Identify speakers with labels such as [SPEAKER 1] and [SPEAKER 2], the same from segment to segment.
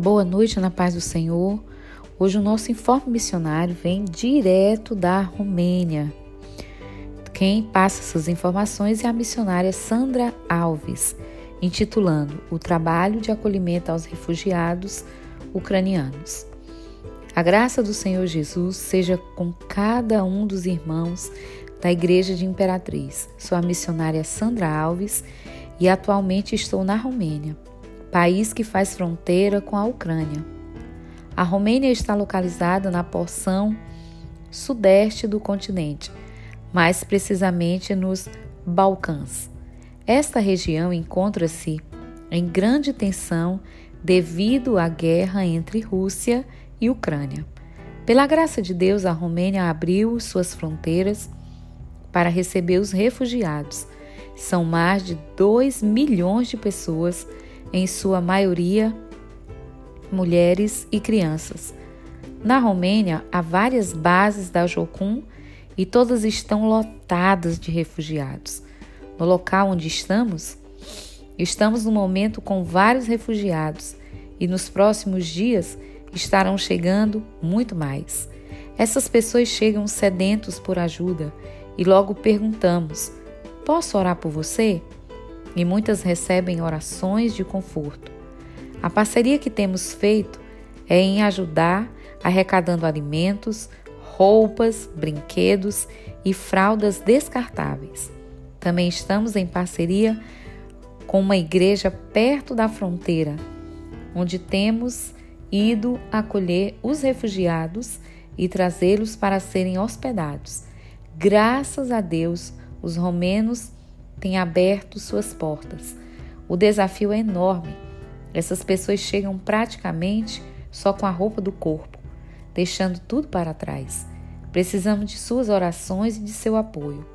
[SPEAKER 1] Boa noite na paz do Senhor. Hoje o nosso informe missionário vem direto da Romênia. Quem passa essas informações é a missionária Sandra Alves, intitulando O Trabalho de Acolhimento aos Refugiados Ucranianos. A graça do Senhor Jesus seja com cada um dos irmãos da Igreja de Imperatriz. Sou a missionária Sandra Alves e atualmente estou na Romênia, país que faz fronteira com a Ucrânia. A Romênia está localizada na porção sudeste do continente, mais precisamente nos Balcãs. Esta região encontra-se em grande tensão devido à guerra entre Rússia e Ucrânia. Pela graça de Deus, a Romênia abriu suas fronteiras para receber os refugiados. São mais de 2 milhões de pessoas, em sua maioria mulheres e crianças. Na Romênia, há várias bases da Jocum e todas estão lotadas de refugiados. No local onde estamos, estamos no momento com vários refugiados e nos próximos dias estarão chegando muito mais. Essas pessoas chegam sedentos por ajuda e logo perguntamos: Posso orar por você? E muitas recebem orações de conforto. A parceria que temos feito é em ajudar arrecadando alimentos, roupas, brinquedos e fraldas descartáveis. Também estamos em parceria com uma igreja perto da fronteira, onde temos ido acolher os refugiados e trazê-los para serem hospedados. Graças a Deus, os romenos têm aberto suas portas. O desafio é enorme. Essas pessoas chegam praticamente só com a roupa do corpo, deixando tudo para trás. Precisamos de suas orações e de seu apoio.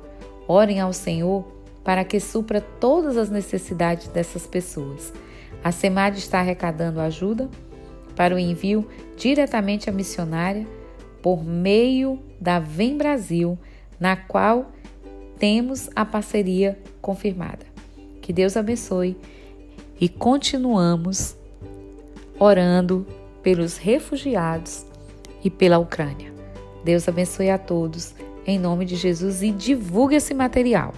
[SPEAKER 1] Orem ao Senhor para que supra todas as necessidades dessas pessoas. A SEMAD está arrecadando ajuda para o envio diretamente à missionária por meio da Vem Brasil, na qual temos a parceria confirmada. Que Deus abençoe e continuamos orando pelos refugiados e pela Ucrânia. Deus abençoe a todos, em nome de Jesus, e divulgue esse material.